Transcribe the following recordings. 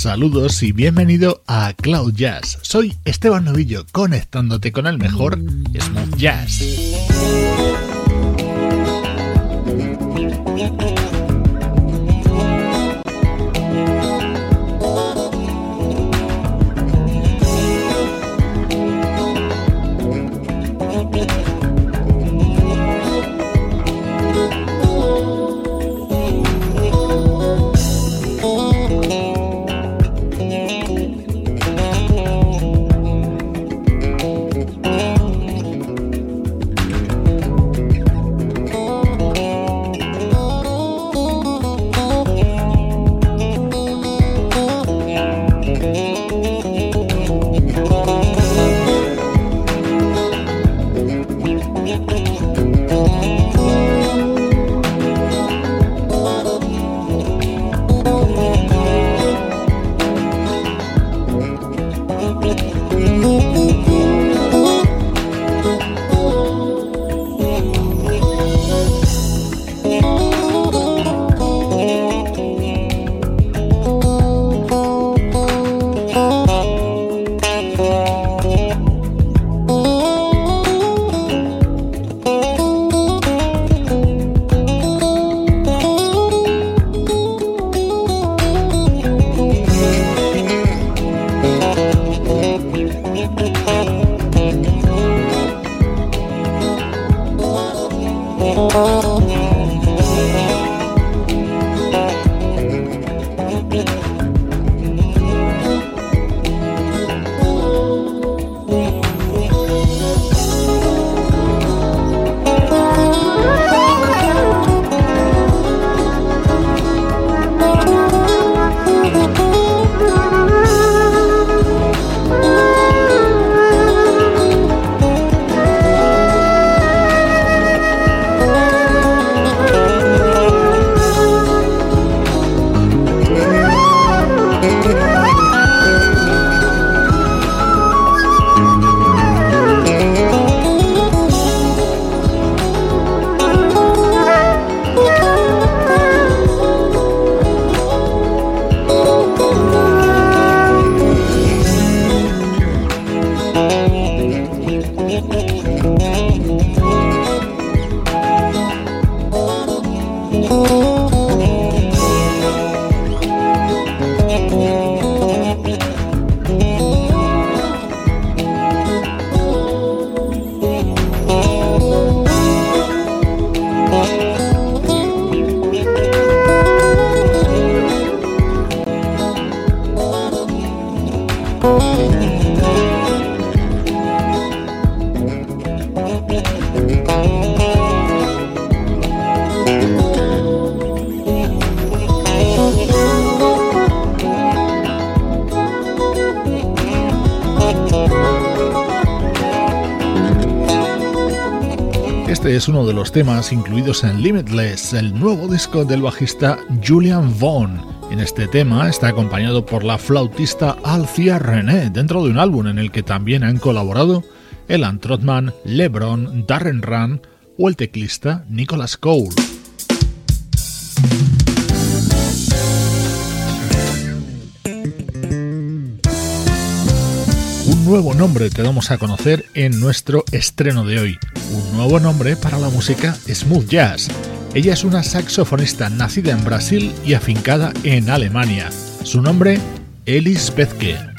Saludos y bienvenido a Cloud Jazz. Soy Esteban Novillo, conectándote con el mejor smooth jazz. Es uno de los temas incluidos en Limitless, el nuevo disco del bajista Julian Vaughn. En este tema está acompañado por la flautista Alcia René, dentro de un álbum en el que también han colaborado Elan Trotman, LeBron, Darren Run o el teclista Nicholas Cole. Un nuevo nombre te damos a conocer en nuestro estreno de hoy nuevo nombre para la música smooth jazz. Ella es una saxofonista nacida en Brasil y afincada en Alemania. Su nombre, Elis Pezke.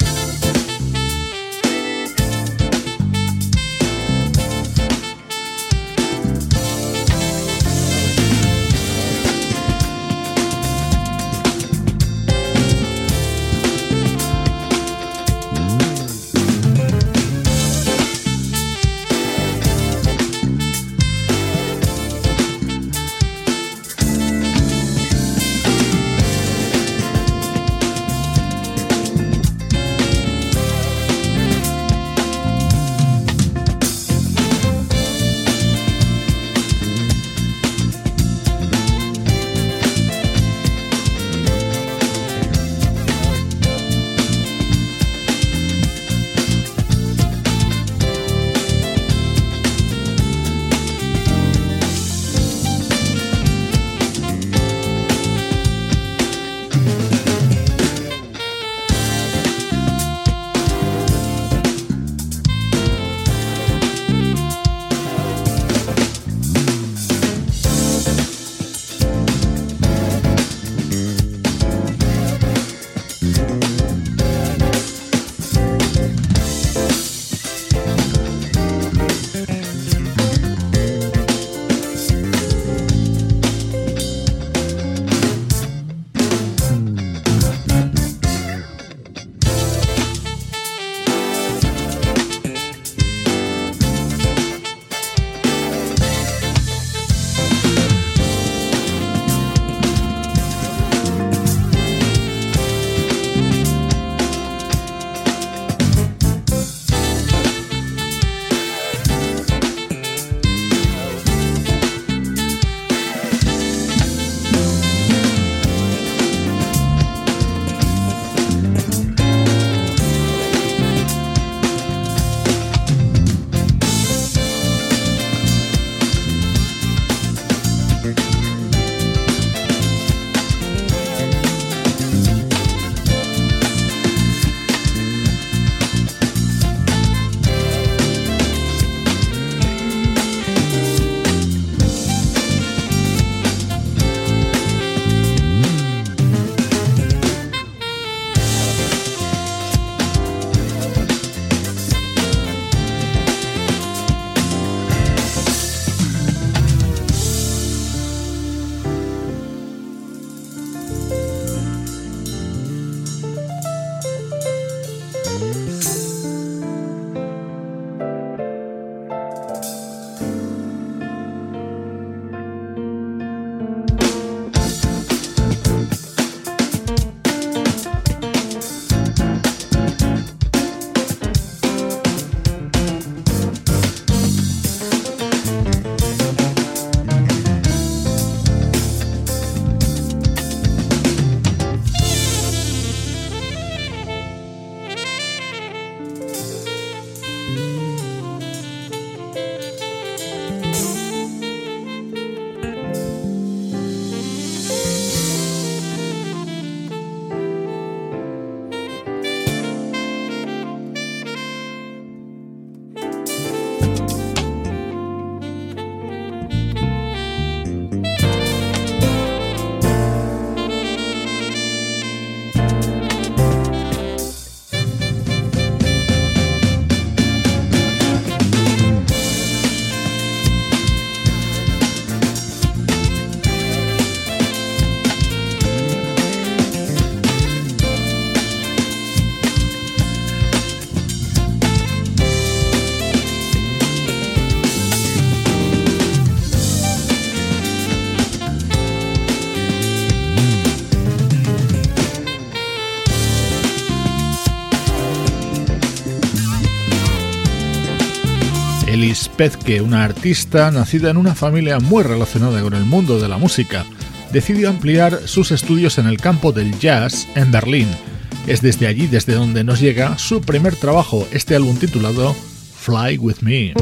Elis Pezke, una artista nacida en una familia muy relacionada con el mundo de la música, decidió ampliar sus estudios en el campo del jazz en Berlín. Es desde allí desde donde nos llega su primer trabajo, este álbum titulado Fly With Me.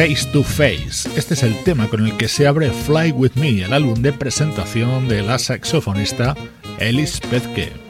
Face to Face. Este es el tema con el que se abre Fly With Me, el álbum de presentación de la saxofonista Ellis Pezke.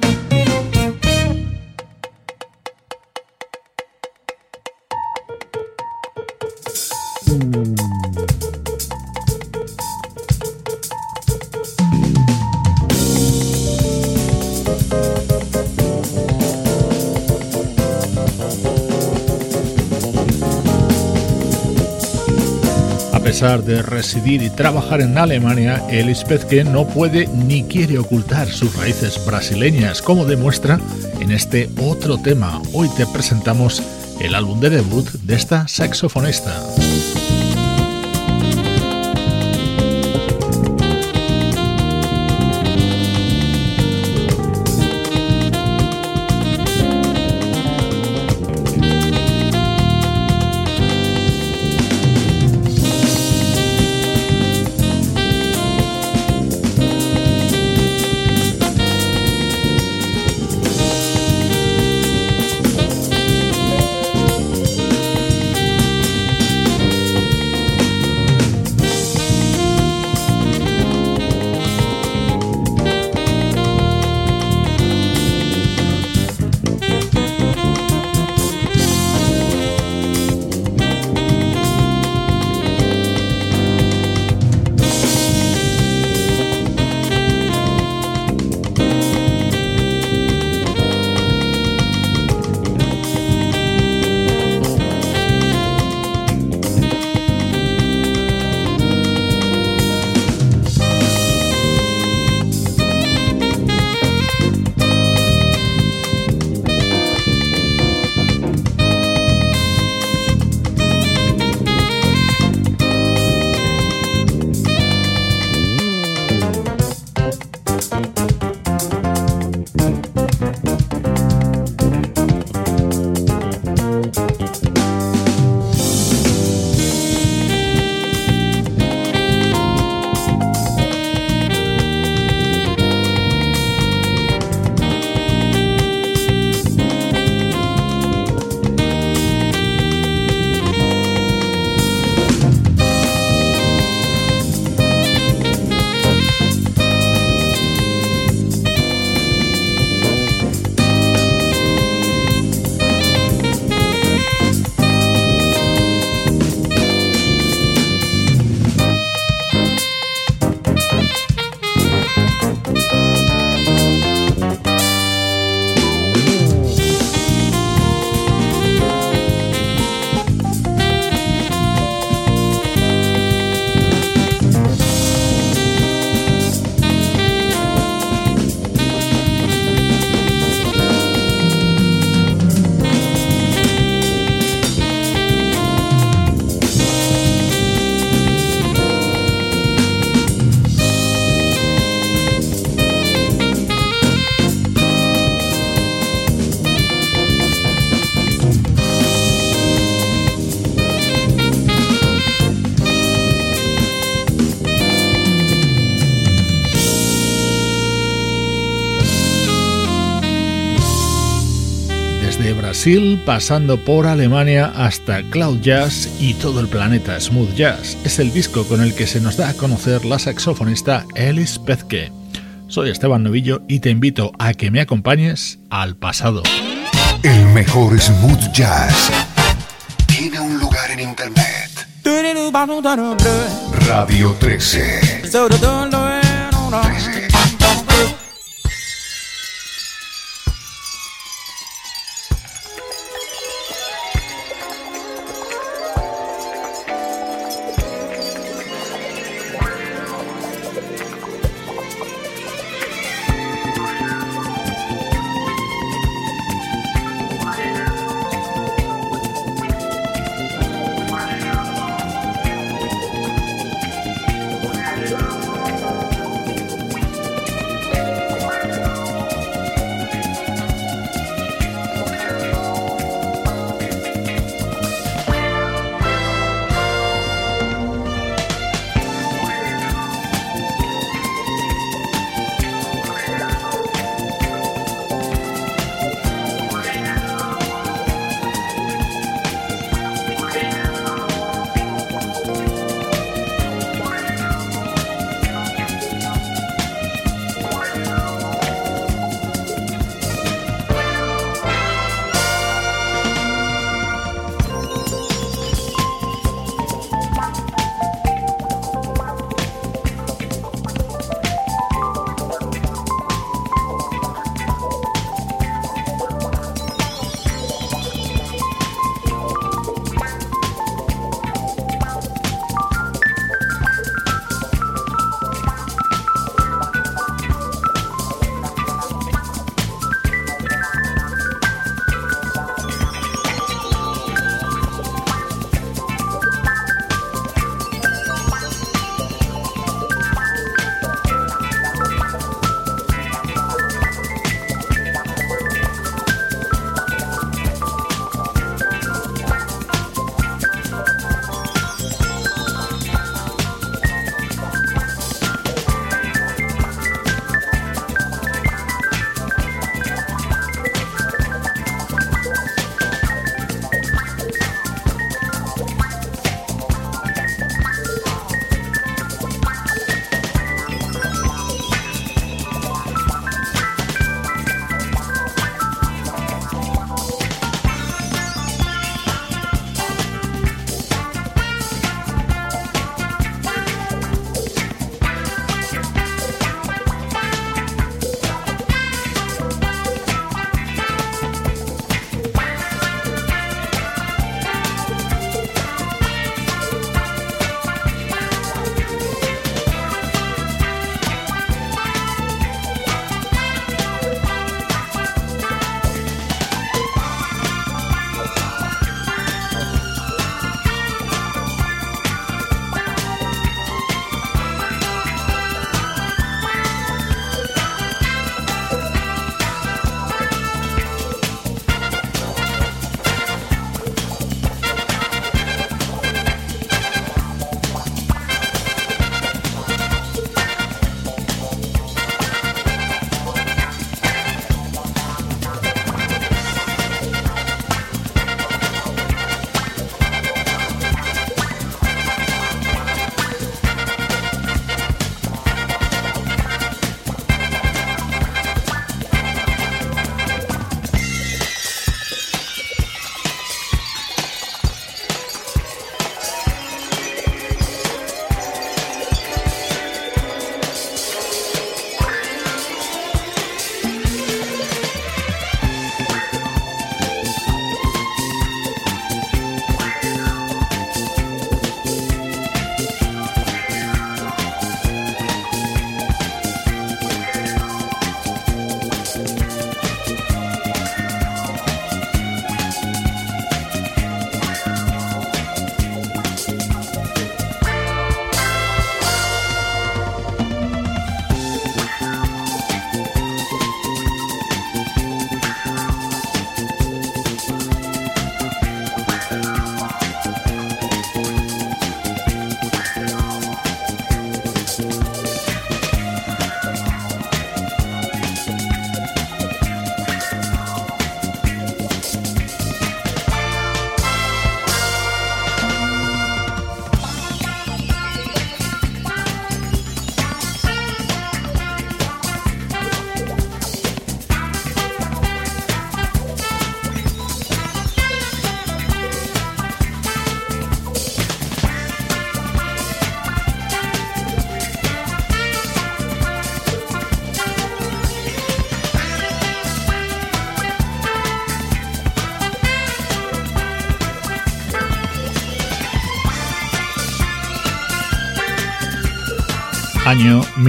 Pesar de residir y trabajar en Alemania, Elis no puede ni quiere ocultar sus raíces brasileñas, como demuestra en este otro tema. Hoy te presentamos el álbum de debut de esta saxofonista. Pasando por Alemania hasta Cloud Jazz y todo el planeta Smooth Jazz. Es el disco con el que se nos da a conocer la saxofonista Alice Pezke. Soy Esteban Novillo y te invito a que me acompañes al pasado. El mejor smooth jazz tiene un lugar en internet. Radio 13.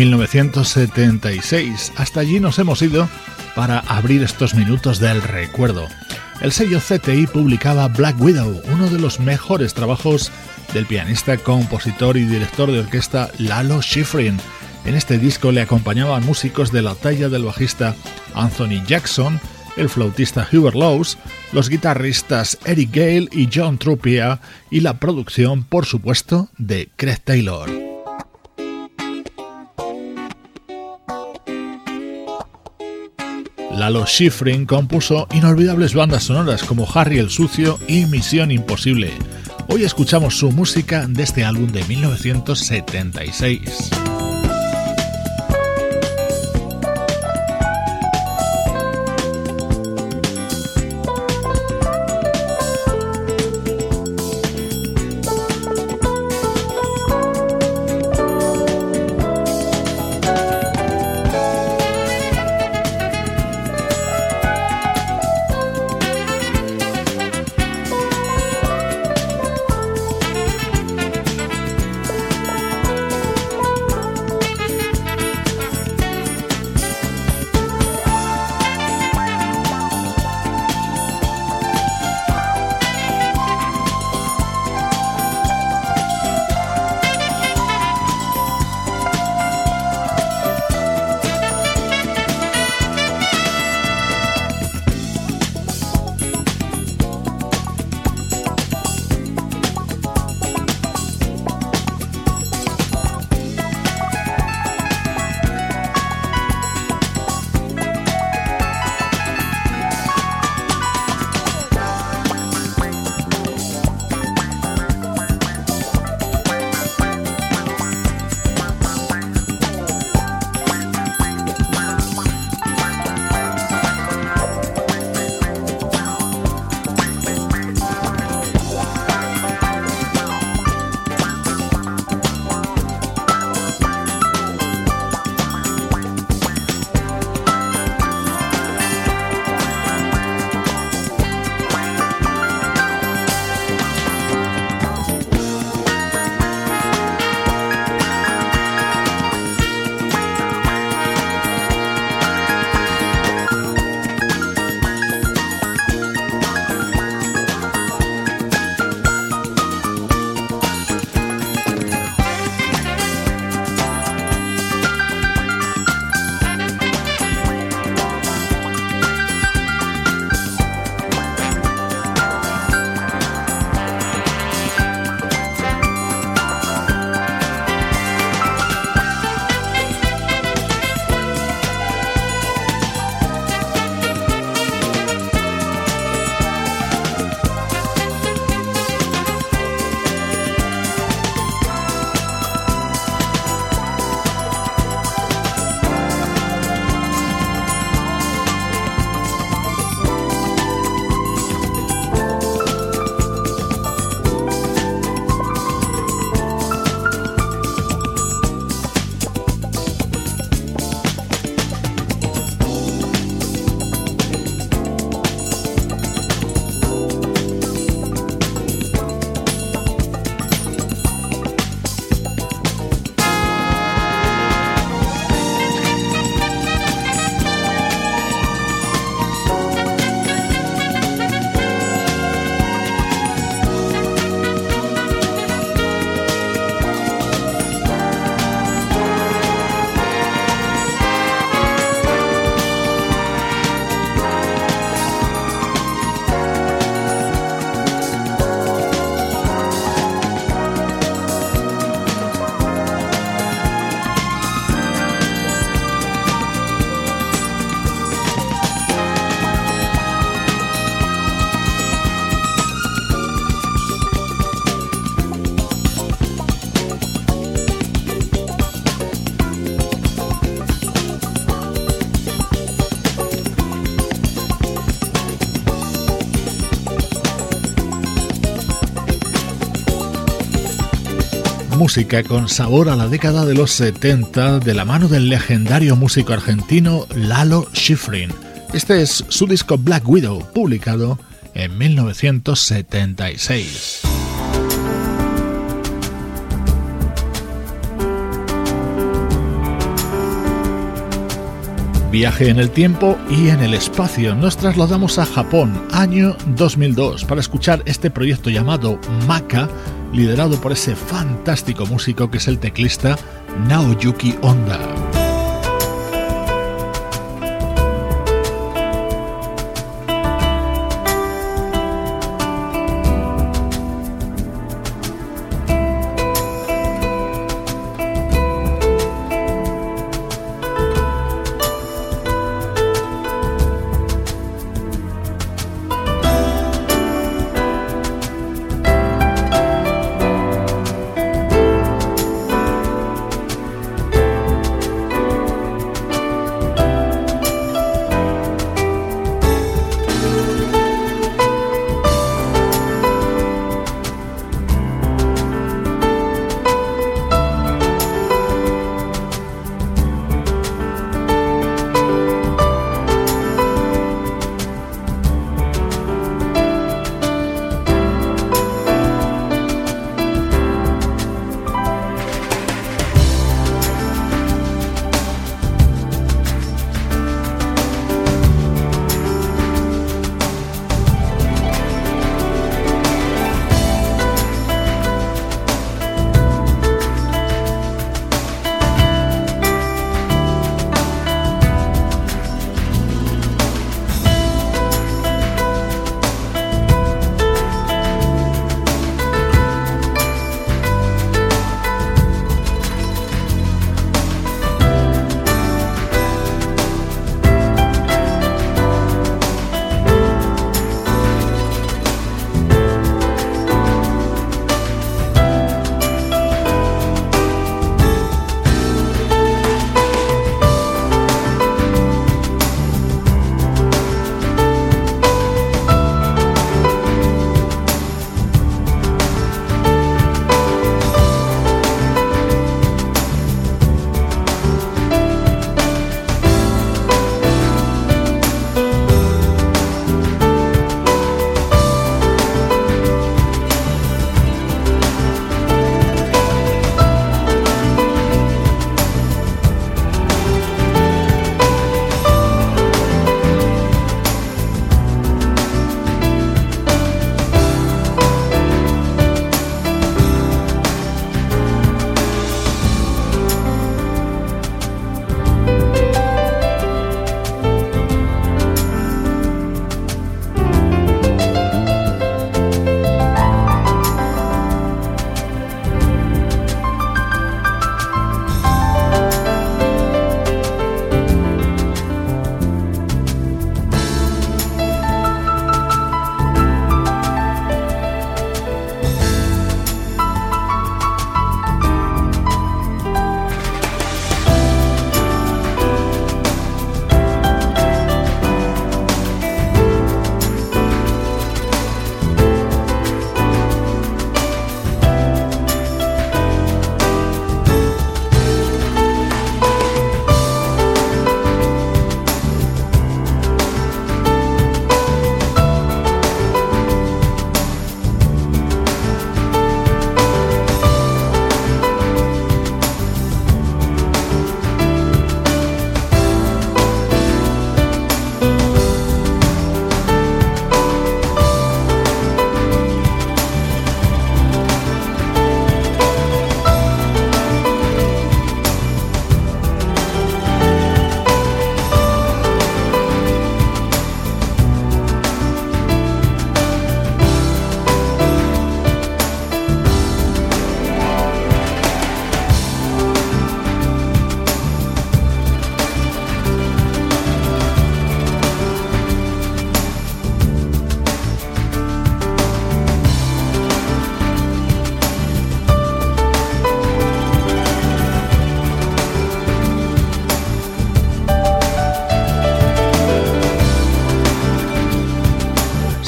1976. Hasta allí nos hemos ido para abrir estos minutos del recuerdo. El sello CTI publicaba Black Widow, uno de los mejores trabajos del pianista, compositor y director de orquesta Lalo Schifrin. En este disco le acompañaban músicos de la talla del bajista Anthony Jackson, el flautista Hubert Lowes, los guitarristas Eric Gale y John Trupia y la producción, por supuesto, de Craig Taylor. Lalo Schifrin compuso inolvidables bandas sonoras como Harry el Sucio y Misión Imposible. Hoy escuchamos su música de este álbum de 1976. Música con sabor a la década de los 70 de la mano del legendario músico argentino Lalo Schifrin. Este es su disco Black Widow, publicado en 1976. Viaje en el tiempo y en el espacio. Nos trasladamos a Japón, año 2002, para escuchar este proyecto llamado Maka, liderado por ese fantástico músico que es el teclista Naoyuki Honda.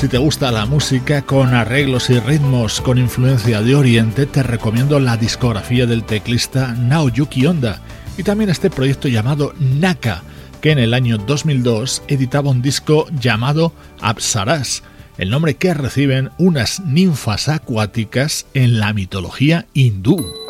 Te gusta la música con arreglos y ritmos con influencia de Oriente, te recomiendo la discografía del teclista Naoyuki Honda y también este proyecto llamado Naka, que en el año 2002 editaba un disco llamado Apsaras, el nombre que reciben unas ninfas acuáticas en la mitología hindú.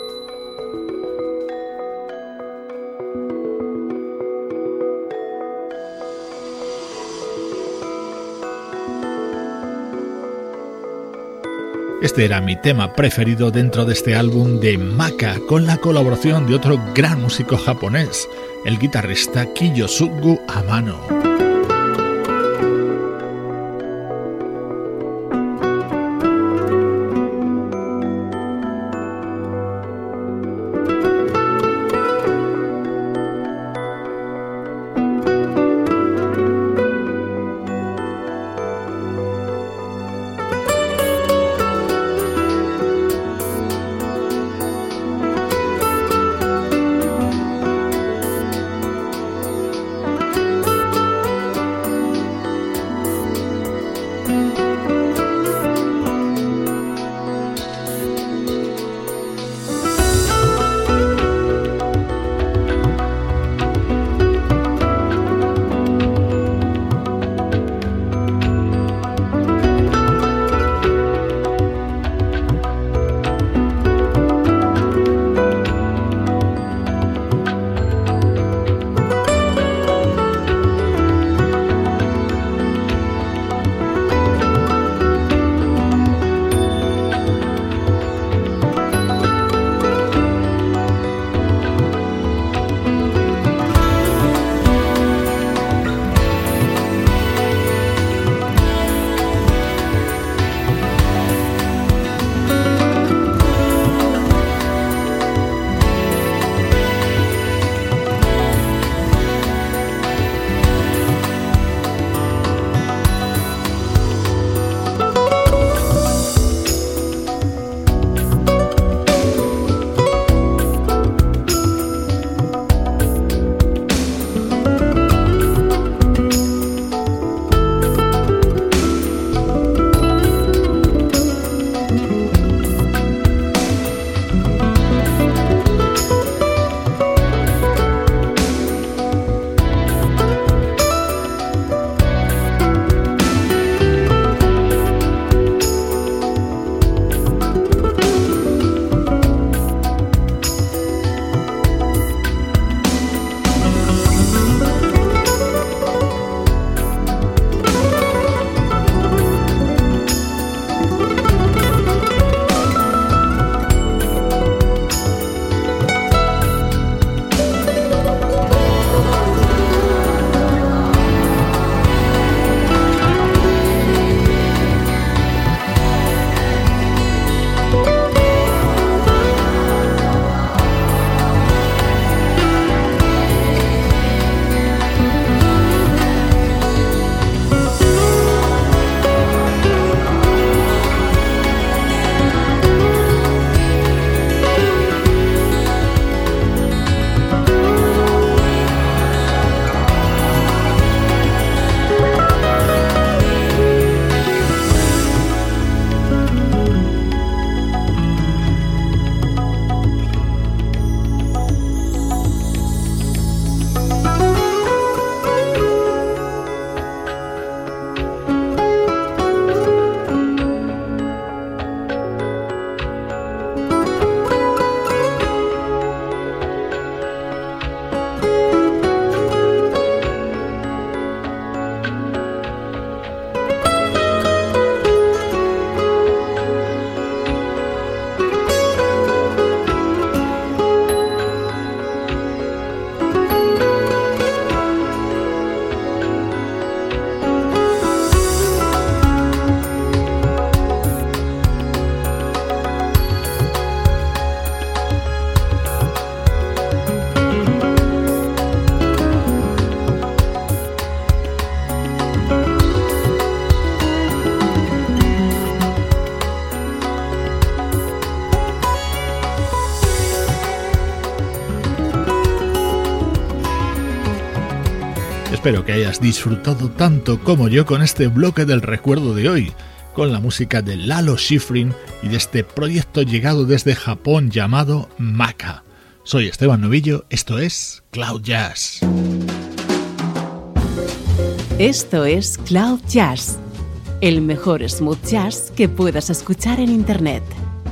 Este era mi tema preferido dentro de este álbum de Maka, con la colaboración de otro gran músico japonés, el guitarrista Kiyosugu Amano. Espero que hayas disfrutado tanto como yo con este bloque del recuerdo de hoy, con la música de Lalo Schifrin y de este proyecto llegado desde Japón llamado Maka. Soy Esteban Novillo, esto es Cloud Jazz. Esto es Cloud Jazz, el mejor smooth jazz que puedas escuchar en Internet,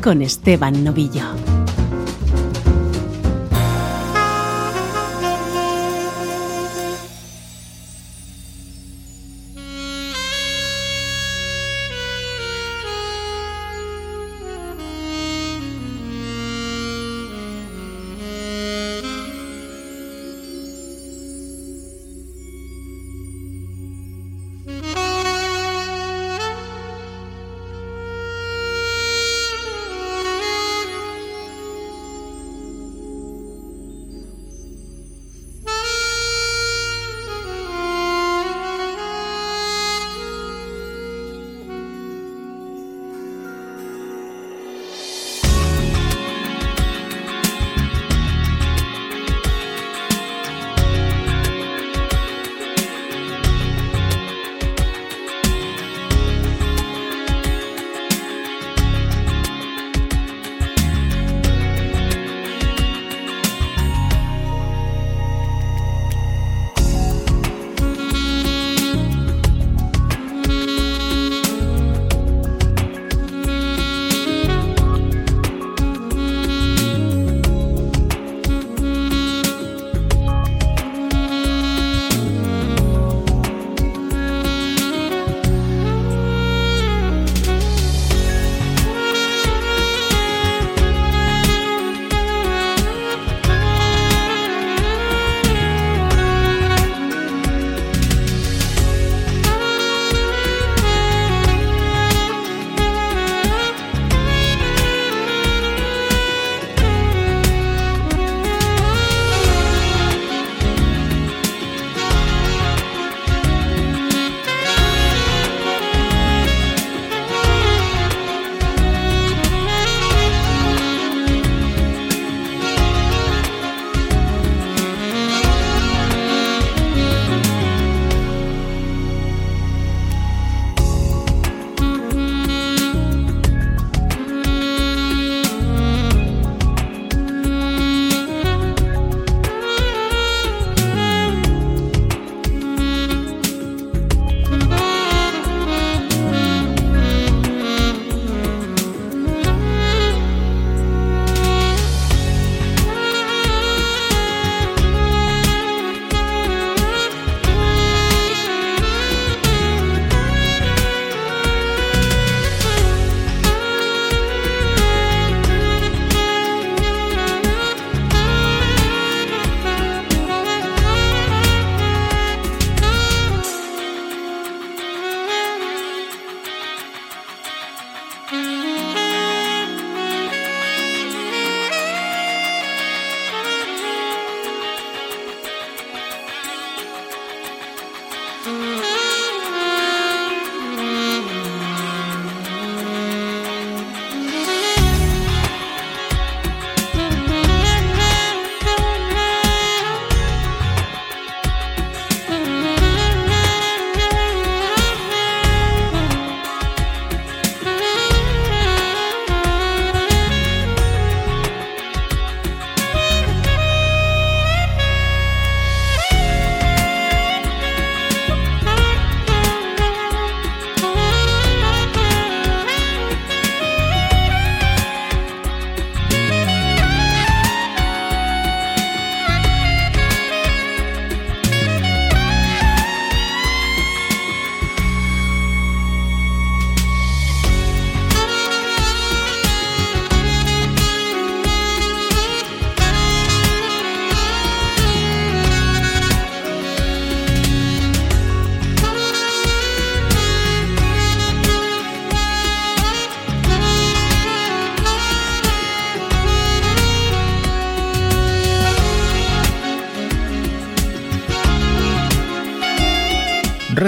con Esteban Novillo.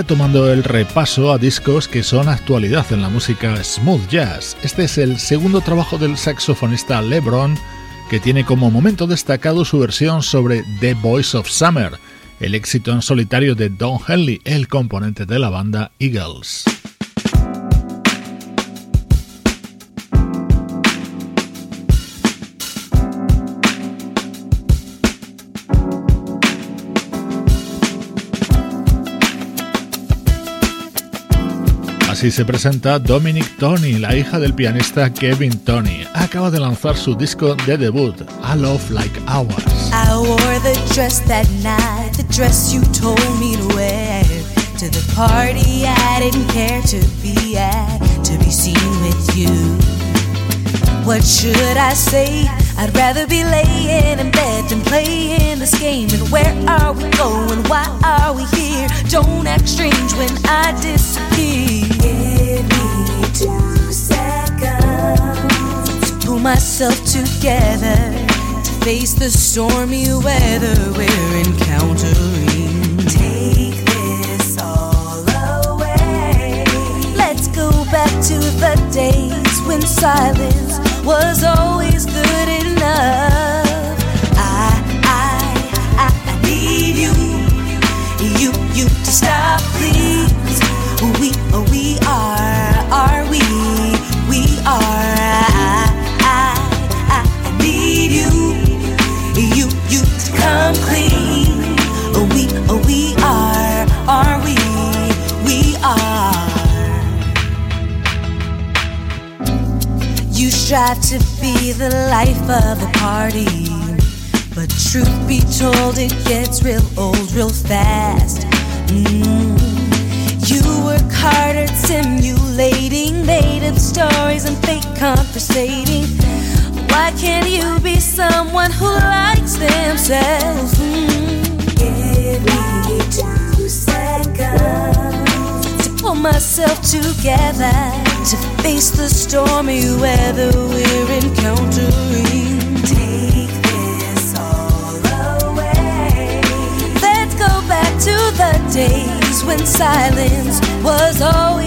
Retomando el repaso a discos que son actualidad en la música smooth jazz. Este es el segundo trabajo del saxofonista LeBron, que tiene como momento destacado su versión sobre The Voice of Summer, el éxito en solitario de Don Henley, el componente de la banda Eagles. Así se presenta Dominic Tony, la hija del pianista Kevin Tony. Acaba de lanzar su disco de debut, A Love Like Ours. What should I say? I'd rather be laying in bed than playing this game. And where are we going? Why are we here? Don't act strange when I disappear. Give me two seconds to pull myself together to face the stormy weather we're encountering. Take this all away. Let's go back to the days when silence was always good life of the party. But truth be told, it gets real old real fast. Mm. You work hard at simulating made up stories and fake conversating. Why can't you be someone who likes themselves? Mm. Give me two seconds to pull myself together to face the stormy weather we're encountering. Take this all away. Let's go back to the days when silence was always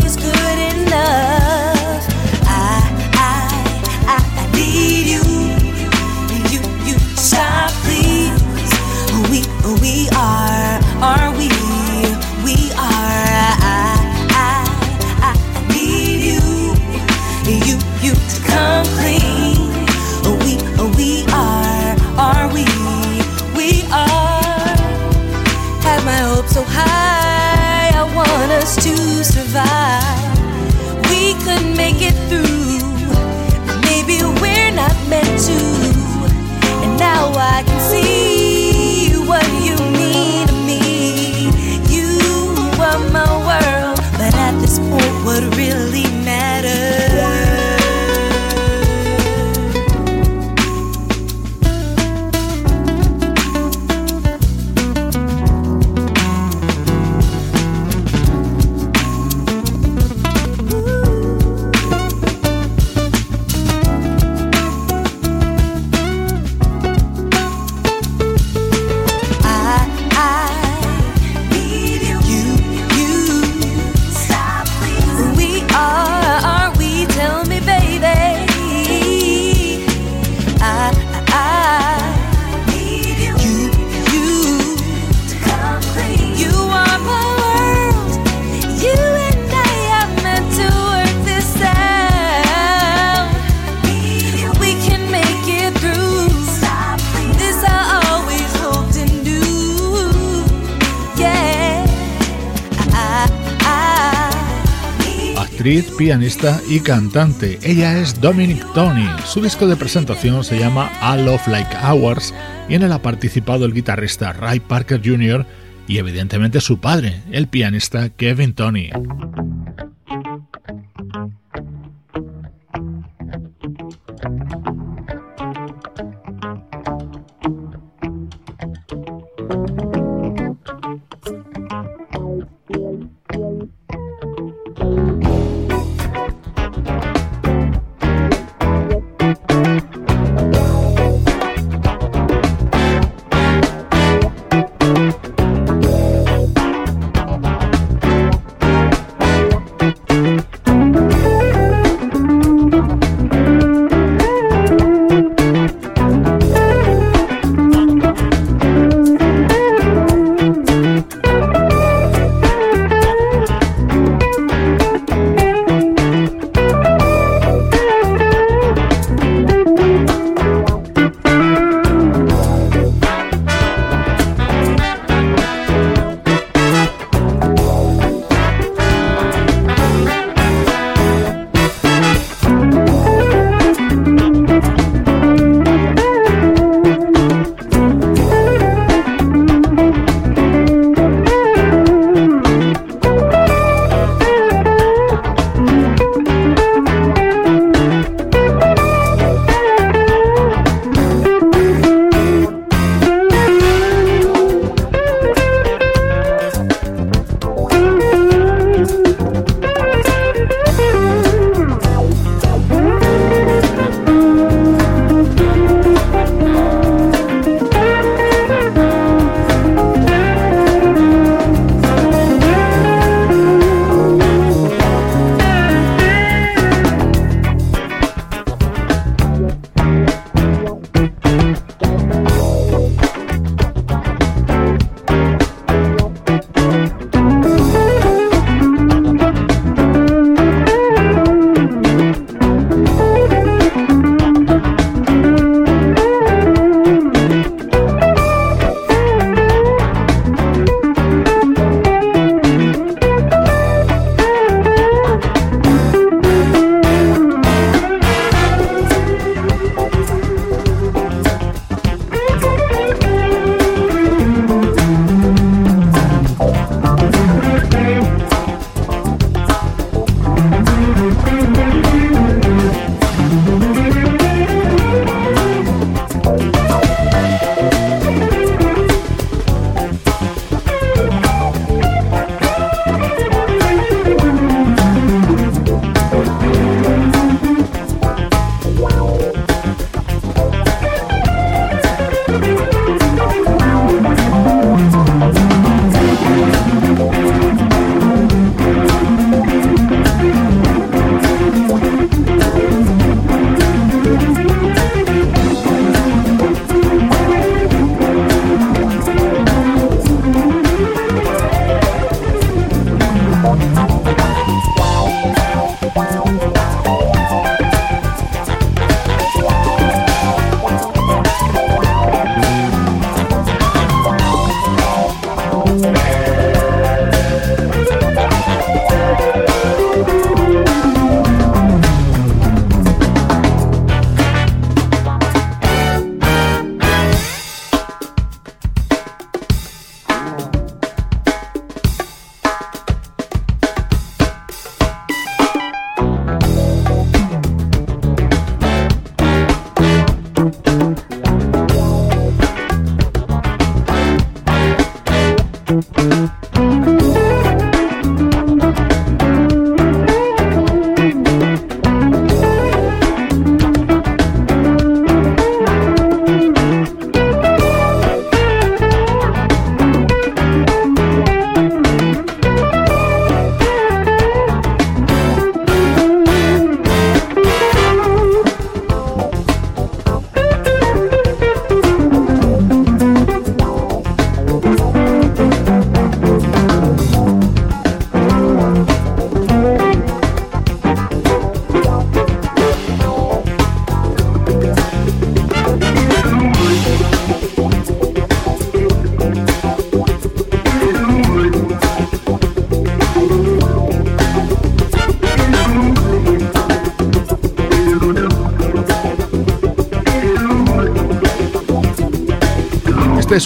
pianista y cantante. Ella es Dominic Tony. Su disco de presentación se llama A Love Like Ours y en él ha participado el guitarrista Ray Parker Jr. y evidentemente su padre, el pianista Kevin Tony.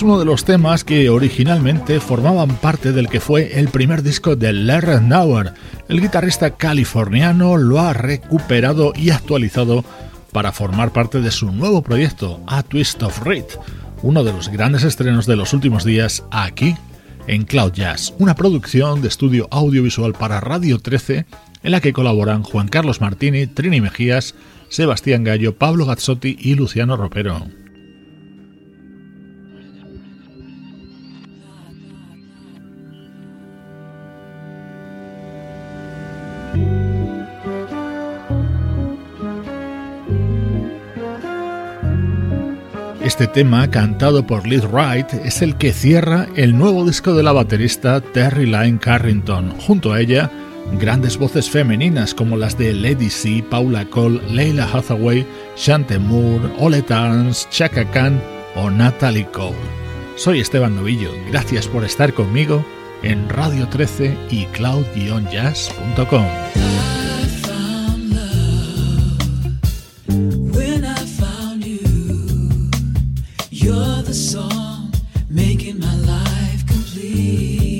Es uno de los temas que originalmente formaban parte del que fue el primer disco de Larry Nauer. El guitarrista californiano lo ha recuperado y actualizado para formar parte de su nuevo proyecto, A Twist of Reed, uno de los grandes estrenos de los últimos días aquí en Cloud Jazz, una producción de estudio audiovisual para Radio 13 en la que colaboran Juan Carlos Martini, Trini Mejías, Sebastián Gallo, Pablo Gazzotti y Luciano Ropero. Este tema, cantado por Liz Wright, es el que cierra el nuevo disco de la baterista Terry Lyne Carrington. Junto a ella, grandes voces femeninas como las de Lady C, Paula Cole, Leila Hathaway, Shante Moore, Ole Tarns, Chaka Khan o Natalie Cole. Soy Esteban Novillo, gracias por estar conmigo en Radio 13 y cloud-jazz.com. You're the song making my life complete.